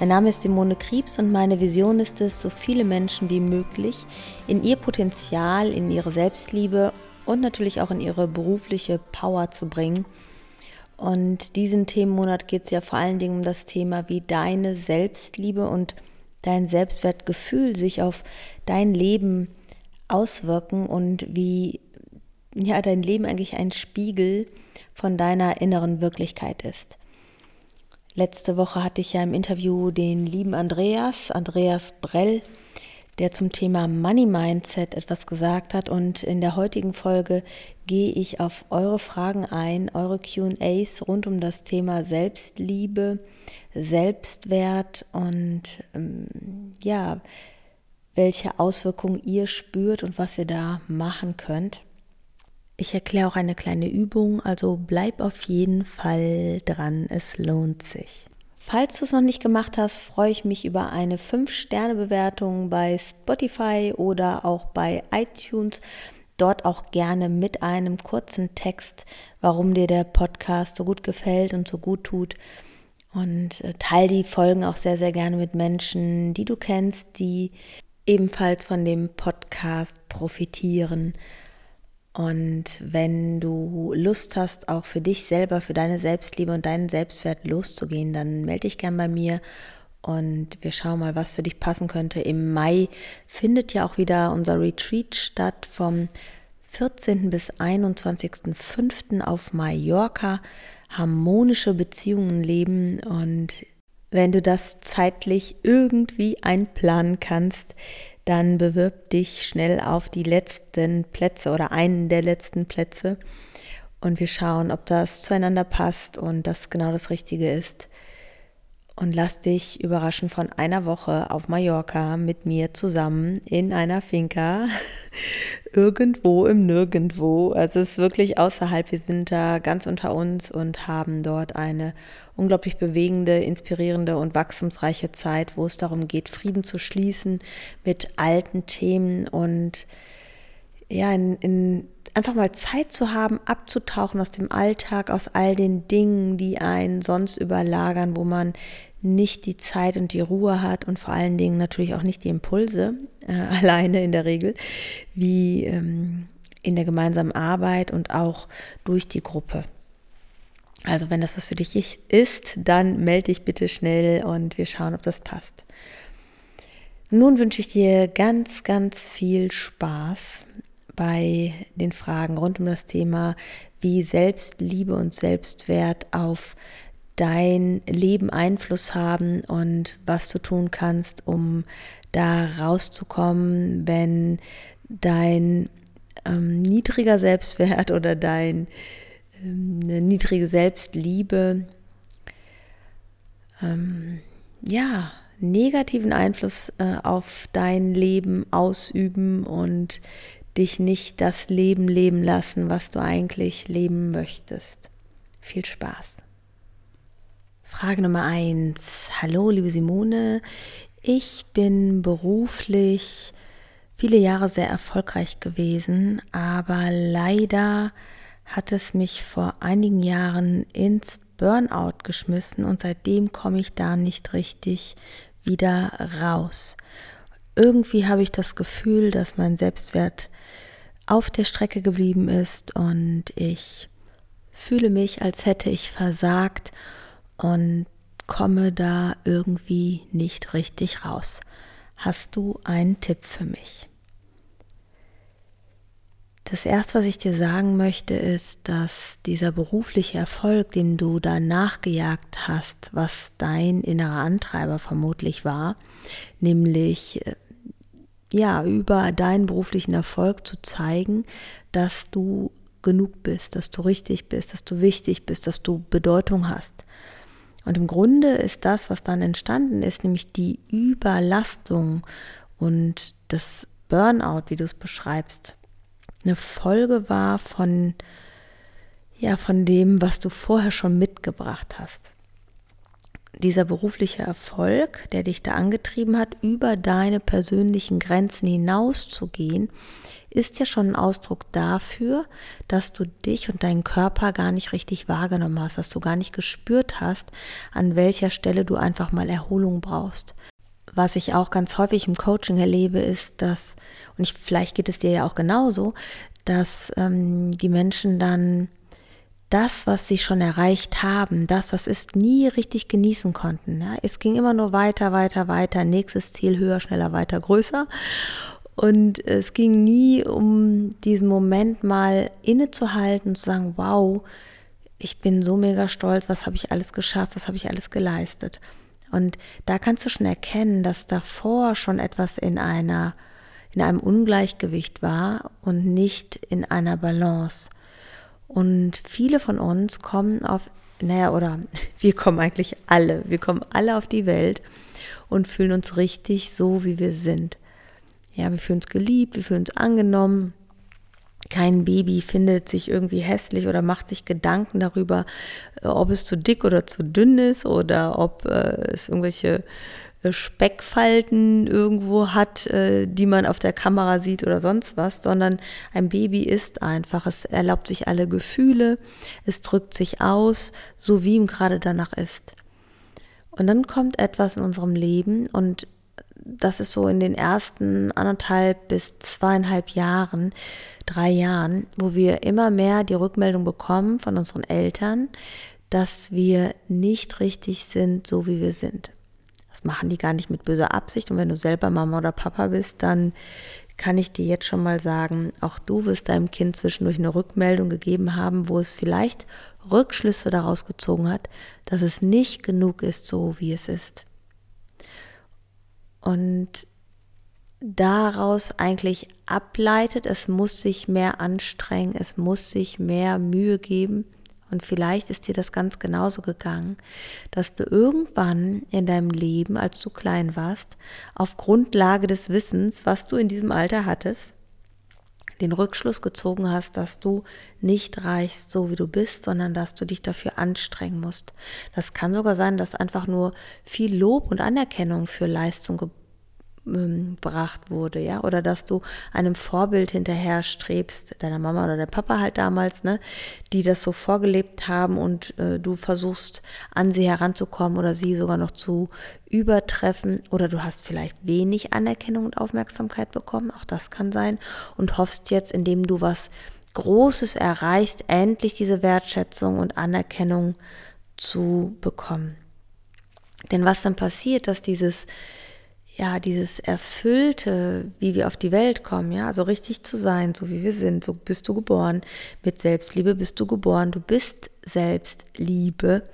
Mein Name ist Simone Kriebs und meine Vision ist es, so viele Menschen wie möglich in ihr Potenzial, in ihre Selbstliebe und natürlich auch in ihre berufliche Power zu bringen. Und diesen Themenmonat geht es ja vor allen Dingen um das Thema, wie deine Selbstliebe und dein Selbstwertgefühl sich auf dein Leben auswirken und wie ja dein Leben eigentlich ein Spiegel von deiner inneren Wirklichkeit ist. Letzte Woche hatte ich ja im Interview den lieben Andreas, Andreas Brell, der zum Thema Money Mindset etwas gesagt hat. Und in der heutigen Folge gehe ich auf eure Fragen ein, eure QAs rund um das Thema Selbstliebe, Selbstwert und ähm, ja, welche Auswirkungen ihr spürt und was ihr da machen könnt. Ich erkläre auch eine kleine Übung, also bleib auf jeden Fall dran, es lohnt sich. Falls du es noch nicht gemacht hast, freue ich mich über eine 5-Sterne-Bewertung bei Spotify oder auch bei iTunes. Dort auch gerne mit einem kurzen Text, warum dir der Podcast so gut gefällt und so gut tut. Und äh, teile die Folgen auch sehr, sehr gerne mit Menschen, die du kennst, die ebenfalls von dem Podcast profitieren. Und wenn du Lust hast, auch für dich selber, für deine Selbstliebe und deinen Selbstwert loszugehen, dann melde dich gern bei mir und wir schauen mal, was für dich passen könnte. Im Mai findet ja auch wieder unser Retreat statt vom 14. bis 21.05. auf Mallorca. Harmonische Beziehungen leben und wenn du das zeitlich irgendwie einplanen kannst, dann bewirb dich schnell auf die letzten Plätze oder einen der letzten Plätze und wir schauen, ob das zueinander passt und das genau das Richtige ist. Und lass dich überraschen von einer Woche auf Mallorca mit mir zusammen in einer Finca, irgendwo im Nirgendwo. Also es ist wirklich außerhalb. Wir sind da ganz unter uns und haben dort eine unglaublich bewegende, inspirierende und wachstumsreiche Zeit, wo es darum geht, Frieden zu schließen mit alten Themen und ja, in, in einfach mal Zeit zu haben, abzutauchen aus dem Alltag, aus all den Dingen, die einen sonst überlagern, wo man nicht die Zeit und die Ruhe hat und vor allen Dingen natürlich auch nicht die Impulse, äh, alleine in der Regel, wie ähm, in der gemeinsamen Arbeit und auch durch die Gruppe. Also wenn das was für dich ist, dann melde dich bitte schnell und wir schauen, ob das passt. Nun wünsche ich dir ganz, ganz viel Spaß bei den Fragen rund um das Thema, wie Selbstliebe und Selbstwert auf dein Leben Einfluss haben und was du tun kannst, um da rauszukommen, wenn dein ähm, niedriger Selbstwert oder dein ähm, niedrige Selbstliebe ähm, ja negativen Einfluss äh, auf dein Leben ausüben und dich nicht das Leben leben lassen, was du eigentlich leben möchtest. Viel Spaß. Frage Nummer eins. Hallo, liebe Simone. Ich bin beruflich viele Jahre sehr erfolgreich gewesen, aber leider hat es mich vor einigen Jahren ins Burnout geschmissen und seitdem komme ich da nicht richtig wieder raus. Irgendwie habe ich das Gefühl, dass mein Selbstwert auf der Strecke geblieben ist und ich fühle mich, als hätte ich versagt und komme da irgendwie nicht richtig raus. Hast du einen Tipp für mich? Das Erste, was ich dir sagen möchte, ist, dass dieser berufliche Erfolg, dem du da nachgejagt hast, was dein innerer Antreiber vermutlich war, nämlich äh, ja, über deinen beruflichen Erfolg zu zeigen, dass du genug bist, dass du richtig bist, dass du wichtig bist, dass du Bedeutung hast. Und im Grunde ist das, was dann entstanden ist, nämlich die Überlastung und das Burnout, wie du es beschreibst, eine Folge war von, ja, von dem, was du vorher schon mitgebracht hast. Dieser berufliche Erfolg, der dich da angetrieben hat, über deine persönlichen Grenzen hinauszugehen, ist ja schon ein Ausdruck dafür, dass du dich und deinen Körper gar nicht richtig wahrgenommen hast, dass du gar nicht gespürt hast, an welcher Stelle du einfach mal Erholung brauchst. Was ich auch ganz häufig im Coaching erlebe, ist, dass, und ich, vielleicht geht es dir ja auch genauso, dass ähm, die Menschen dann das, was sie schon erreicht haben, das, was ist, nie richtig genießen konnten. Ja? Es ging immer nur weiter, weiter, weiter, nächstes Ziel höher, schneller, weiter, größer. Und es ging nie um diesen Moment mal innezuhalten und zu sagen, wow, ich bin so mega stolz, was habe ich alles geschafft, was habe ich alles geleistet. Und da kannst du schon erkennen, dass davor schon etwas in einer in einem Ungleichgewicht war und nicht in einer Balance. Und viele von uns kommen auf, naja, oder wir kommen eigentlich alle, wir kommen alle auf die Welt und fühlen uns richtig so, wie wir sind. Ja, wir fühlen uns geliebt, wir fühlen uns angenommen. Kein Baby findet sich irgendwie hässlich oder macht sich Gedanken darüber, äh, ob es zu dick oder zu dünn ist oder ob äh, es irgendwelche Speckfalten irgendwo hat, äh, die man auf der Kamera sieht oder sonst was, sondern ein Baby ist einfach. Es erlaubt sich alle Gefühle, es drückt sich aus, so wie ihm gerade danach ist. Und dann kommt etwas in unserem Leben und das ist so in den ersten anderthalb bis zweieinhalb Jahren, drei Jahren, wo wir immer mehr die Rückmeldung bekommen von unseren Eltern, dass wir nicht richtig sind, so wie wir sind. Das machen die gar nicht mit böser Absicht. Und wenn du selber Mama oder Papa bist, dann kann ich dir jetzt schon mal sagen, auch du wirst deinem Kind zwischendurch eine Rückmeldung gegeben haben, wo es vielleicht Rückschlüsse daraus gezogen hat, dass es nicht genug ist, so wie es ist und daraus eigentlich ableitet, es muss sich mehr anstrengen, es muss sich mehr Mühe geben. Und vielleicht ist dir das ganz genauso gegangen, dass du irgendwann in deinem Leben, als du klein warst, auf Grundlage des Wissens, was du in diesem Alter hattest, den Rückschluss gezogen hast, dass du nicht reichst, so wie du bist, sondern dass du dich dafür anstrengen musst. Das kann sogar sein, dass einfach nur viel Lob und Anerkennung für Leistung gebracht wurde, ja, oder dass du einem Vorbild hinterher strebst, deiner Mama oder der Papa halt damals, ne, die das so vorgelebt haben und äh, du versuchst an sie heranzukommen oder sie sogar noch zu übertreffen. Oder du hast vielleicht wenig Anerkennung und Aufmerksamkeit bekommen, auch das kann sein. Und hoffst jetzt, indem du was Großes erreichst, endlich diese Wertschätzung und Anerkennung zu bekommen. Denn was dann passiert, dass dieses ja, dieses Erfüllte, wie wir auf die Welt kommen, ja, also richtig zu sein, so wie wir sind, so bist du geboren. Mit Selbstliebe bist du geboren, du bist Selbstliebe.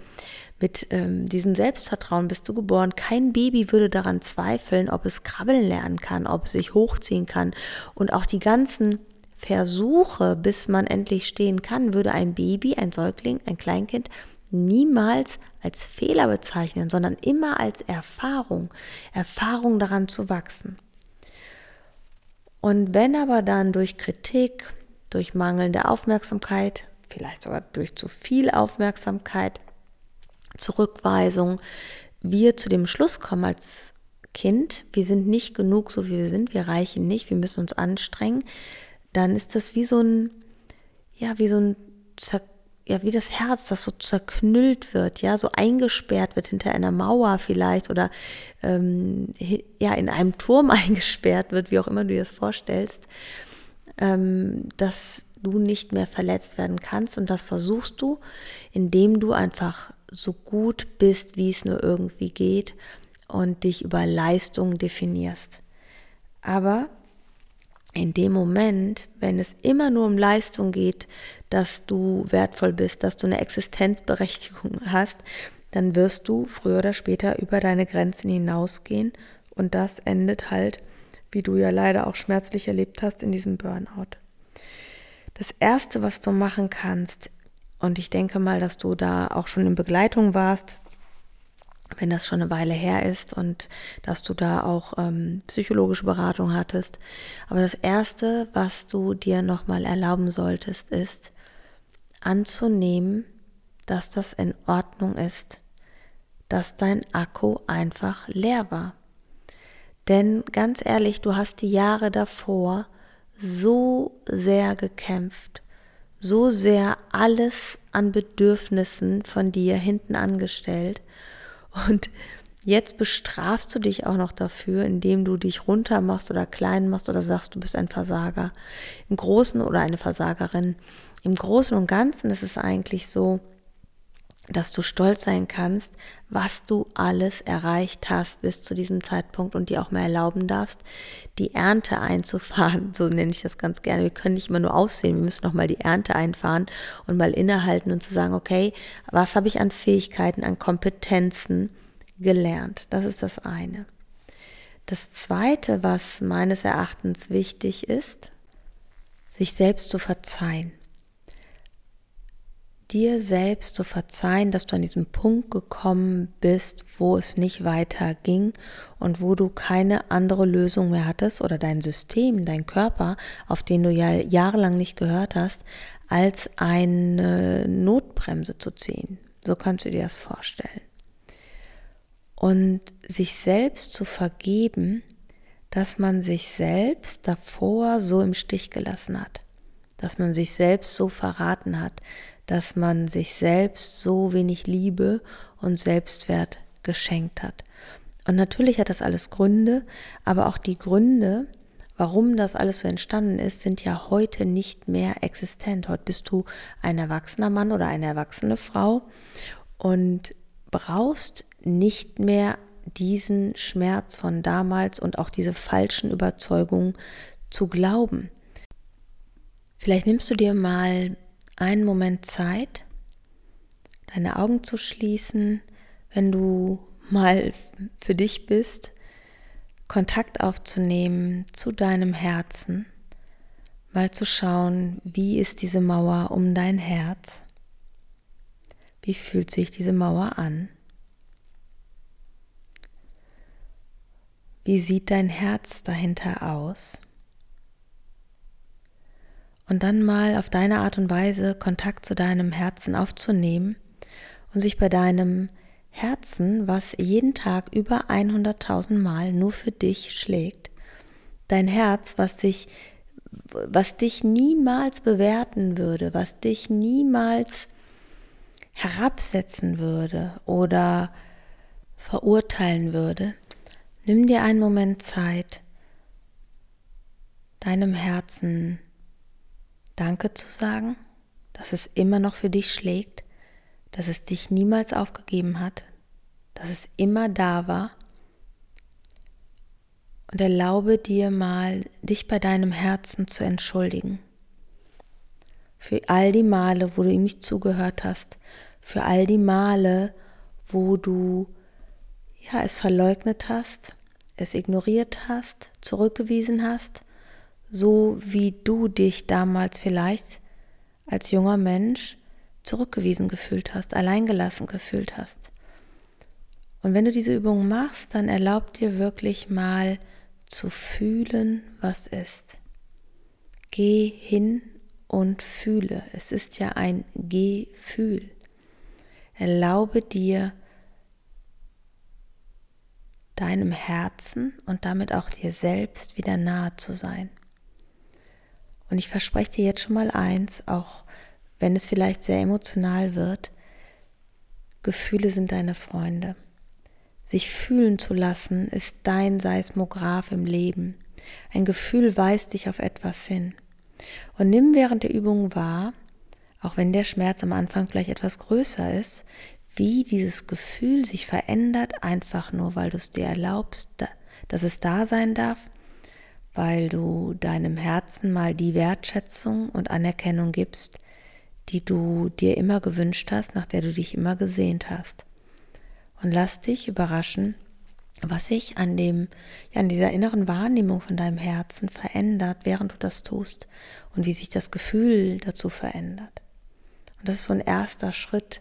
Mit ähm, diesem Selbstvertrauen bist du geboren. Kein Baby würde daran zweifeln, ob es krabbeln lernen kann, ob es sich hochziehen kann. Und auch die ganzen Versuche, bis man endlich stehen kann, würde ein Baby, ein Säugling, ein Kleinkind niemals als Fehler bezeichnen, sondern immer als Erfahrung, Erfahrung daran zu wachsen. Und wenn aber dann durch Kritik, durch mangelnde Aufmerksamkeit, vielleicht sogar durch zu viel Aufmerksamkeit, Zurückweisung, wir zu dem Schluss kommen als Kind, wir sind nicht genug, so wie wir sind, wir reichen nicht, wir müssen uns anstrengen, dann ist das wie so ein, ja, wie so ein ja, wie das Herz, das so zerknüllt wird, ja, so eingesperrt wird hinter einer Mauer vielleicht oder ähm, ja, in einem Turm eingesperrt wird, wie auch immer du dir das vorstellst, ähm, dass du nicht mehr verletzt werden kannst und das versuchst du, indem du einfach so gut bist, wie es nur irgendwie geht und dich über Leistung definierst. Aber in dem Moment, wenn es immer nur um Leistung geht, dass du wertvoll bist, dass du eine Existenzberechtigung hast, dann wirst du früher oder später über deine Grenzen hinausgehen und das endet halt, wie du ja leider auch schmerzlich erlebt hast, in diesem Burnout. Das Erste, was du machen kannst, und ich denke mal, dass du da auch schon in Begleitung warst, wenn das schon eine Weile her ist und dass du da auch ähm, psychologische Beratung hattest. Aber das Erste, was du dir nochmal erlauben solltest, ist anzunehmen, dass das in Ordnung ist, dass dein Akku einfach leer war. Denn ganz ehrlich, du hast die Jahre davor so sehr gekämpft, so sehr alles an Bedürfnissen von dir hinten angestellt und jetzt bestrafst du dich auch noch dafür, indem du dich runter machst oder klein machst oder sagst, du bist ein Versager. Im Großen oder eine Versagerin. Im Großen und Ganzen ist es eigentlich so, dass du stolz sein kannst, was du alles erreicht hast bis zu diesem Zeitpunkt und dir auch mal erlauben darfst, die Ernte einzufahren. So nenne ich das ganz gerne. Wir können nicht immer nur aussehen, wir müssen noch mal die Ernte einfahren und mal innehalten und zu sagen, okay, was habe ich an Fähigkeiten, an Kompetenzen gelernt? Das ist das eine. Das zweite, was meines Erachtens wichtig ist, sich selbst zu verzeihen dir selbst zu verzeihen, dass du an diesem Punkt gekommen bist, wo es nicht weiter ging und wo du keine andere Lösung mehr hattest oder dein System, dein Körper, auf den du ja jahrelang nicht gehört hast, als eine Notbremse zu ziehen. So kannst du dir das vorstellen. Und sich selbst zu vergeben, dass man sich selbst davor so im Stich gelassen hat, dass man sich selbst so verraten hat, dass man sich selbst so wenig Liebe und Selbstwert geschenkt hat. Und natürlich hat das alles Gründe, aber auch die Gründe, warum das alles so entstanden ist, sind ja heute nicht mehr existent. Heute bist du ein erwachsener Mann oder eine erwachsene Frau und brauchst nicht mehr diesen Schmerz von damals und auch diese falschen Überzeugungen zu glauben. Vielleicht nimmst du dir mal einen Moment Zeit, deine Augen zu schließen, wenn du mal für dich bist, Kontakt aufzunehmen zu deinem Herzen, mal zu schauen, wie ist diese Mauer um dein Herz, wie fühlt sich diese Mauer an, wie sieht dein Herz dahinter aus und dann mal auf deine Art und Weise Kontakt zu deinem Herzen aufzunehmen und sich bei deinem Herzen, was jeden Tag über 100.000 Mal nur für dich schlägt, dein Herz, was dich, was dich niemals bewerten würde, was dich niemals herabsetzen würde oder verurteilen würde, nimm dir einen Moment Zeit, deinem Herzen Danke zu sagen, dass es immer noch für dich schlägt, dass es dich niemals aufgegeben hat, dass es immer da war. Und erlaube dir mal, dich bei deinem Herzen zu entschuldigen. Für all die Male, wo du ihm nicht zugehört hast, für all die Male, wo du ja, es verleugnet hast, es ignoriert hast, zurückgewiesen hast so wie du dich damals vielleicht als junger Mensch zurückgewiesen gefühlt hast, alleingelassen gefühlt hast. Und wenn du diese Übung machst, dann erlaub dir wirklich mal zu fühlen, was ist. Geh hin und fühle. Es ist ja ein Gefühl. Erlaube dir, deinem Herzen und damit auch dir selbst wieder nahe zu sein. Und ich verspreche dir jetzt schon mal eins, auch wenn es vielleicht sehr emotional wird, Gefühle sind deine Freunde. Sich fühlen zu lassen ist dein Seismograph im Leben. Ein Gefühl weist dich auf etwas hin. Und nimm während der Übung wahr, auch wenn der Schmerz am Anfang vielleicht etwas größer ist, wie dieses Gefühl sich verändert, einfach nur weil du es dir erlaubst, dass es da sein darf weil du deinem Herzen mal die Wertschätzung und Anerkennung gibst, die du dir immer gewünscht hast, nach der du dich immer gesehnt hast. Und lass dich überraschen, was sich an dem, ja, an dieser inneren Wahrnehmung von deinem Herzen verändert, während du das tust und wie sich das Gefühl dazu verändert. Und das ist so ein erster Schritt,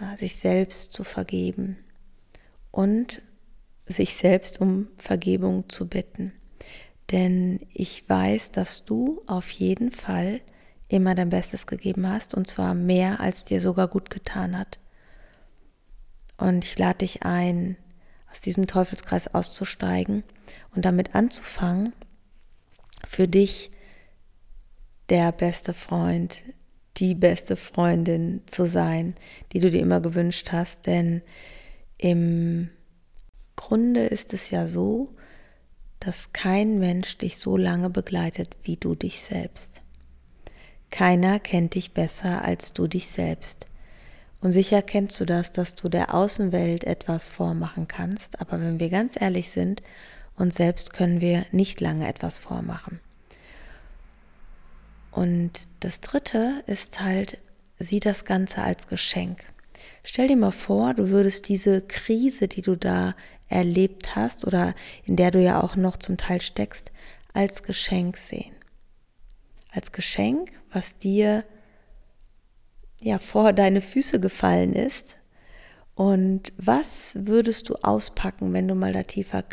ja, sich selbst zu vergeben, und sich selbst um Vergebung zu bitten. Denn ich weiß, dass du auf jeden Fall immer dein Bestes gegeben hast und zwar mehr, als dir sogar gut getan hat. Und ich lade dich ein, aus diesem Teufelskreis auszusteigen und damit anzufangen, für dich der beste Freund, die beste Freundin zu sein, die du dir immer gewünscht hast. Denn im Grunde ist es ja so, dass kein Mensch dich so lange begleitet wie du dich selbst. Keiner kennt dich besser als du dich selbst. Und sicher kennst du das, dass du der Außenwelt etwas vormachen kannst, aber wenn wir ganz ehrlich sind, uns selbst können wir nicht lange etwas vormachen. Und das Dritte ist halt, sieh das Ganze als Geschenk. Stell dir mal vor, du würdest diese Krise, die du da erlebt hast oder in der du ja auch noch zum Teil steckst, als Geschenk sehen. Als Geschenk, was dir ja vor deine Füße gefallen ist. Und was würdest du auspacken, wenn du mal da tiefer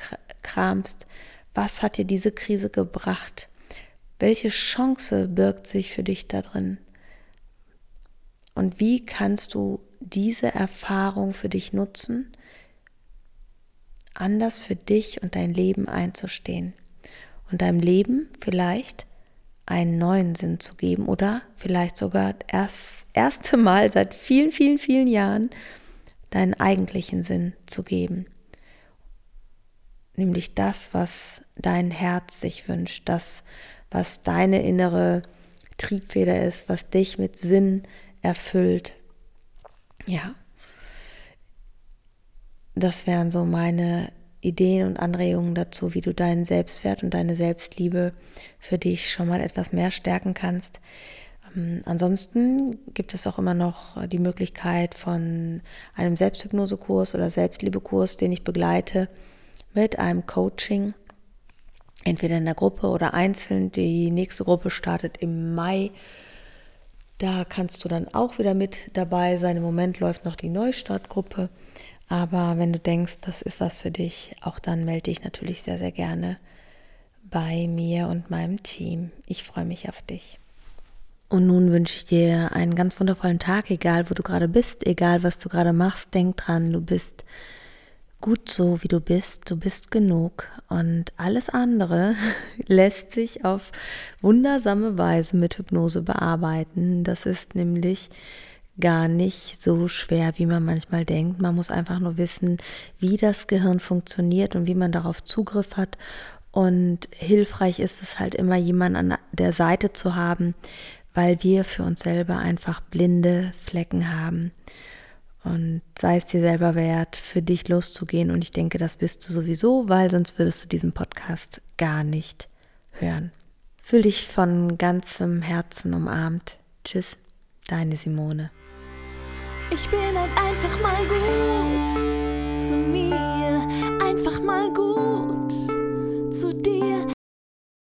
kramst? Was hat dir diese Krise gebracht? Welche Chance birgt sich für dich da drin? Und wie kannst du diese Erfahrung für dich nutzen, anders für dich und dein Leben einzustehen und deinem Leben vielleicht einen neuen Sinn zu geben oder vielleicht sogar das erste Mal seit vielen, vielen, vielen Jahren deinen eigentlichen Sinn zu geben. Nämlich das, was dein Herz sich wünscht, das, was deine innere Triebfeder ist, was dich mit Sinn erfüllt. Ja, das wären so meine Ideen und Anregungen dazu, wie du deinen Selbstwert und deine Selbstliebe für dich schon mal etwas mehr stärken kannst. Ähm, ansonsten gibt es auch immer noch die Möglichkeit von einem Selbsthypnosekurs oder Selbstliebekurs, den ich begleite, mit einem Coaching, entweder in der Gruppe oder einzeln. Die nächste Gruppe startet im Mai. Da kannst du dann auch wieder mit dabei sein. Im Moment läuft noch die Neustartgruppe. Aber wenn du denkst, das ist was für dich, auch dann melde dich natürlich sehr, sehr gerne bei mir und meinem Team. Ich freue mich auf dich. Und nun wünsche ich dir einen ganz wundervollen Tag, egal wo du gerade bist, egal was du gerade machst. Denk dran, du bist gut so, wie du bist. Du bist genug. Und alles andere lässt sich auf wundersame Weise mit Hypnose bearbeiten. Das ist nämlich gar nicht so schwer, wie man manchmal denkt. Man muss einfach nur wissen, wie das Gehirn funktioniert und wie man darauf Zugriff hat. Und hilfreich ist es halt immer, jemanden an der Seite zu haben, weil wir für uns selber einfach blinde Flecken haben. Und sei es dir selber wert, für dich loszugehen. Und ich denke, das bist du sowieso, weil sonst würdest du diesen Podcast gar nicht hören. Fühl dich von ganzem Herzen umarmt. Tschüss, deine Simone. Ich bin halt einfach mal gut zu mir, einfach mal gut zu dir.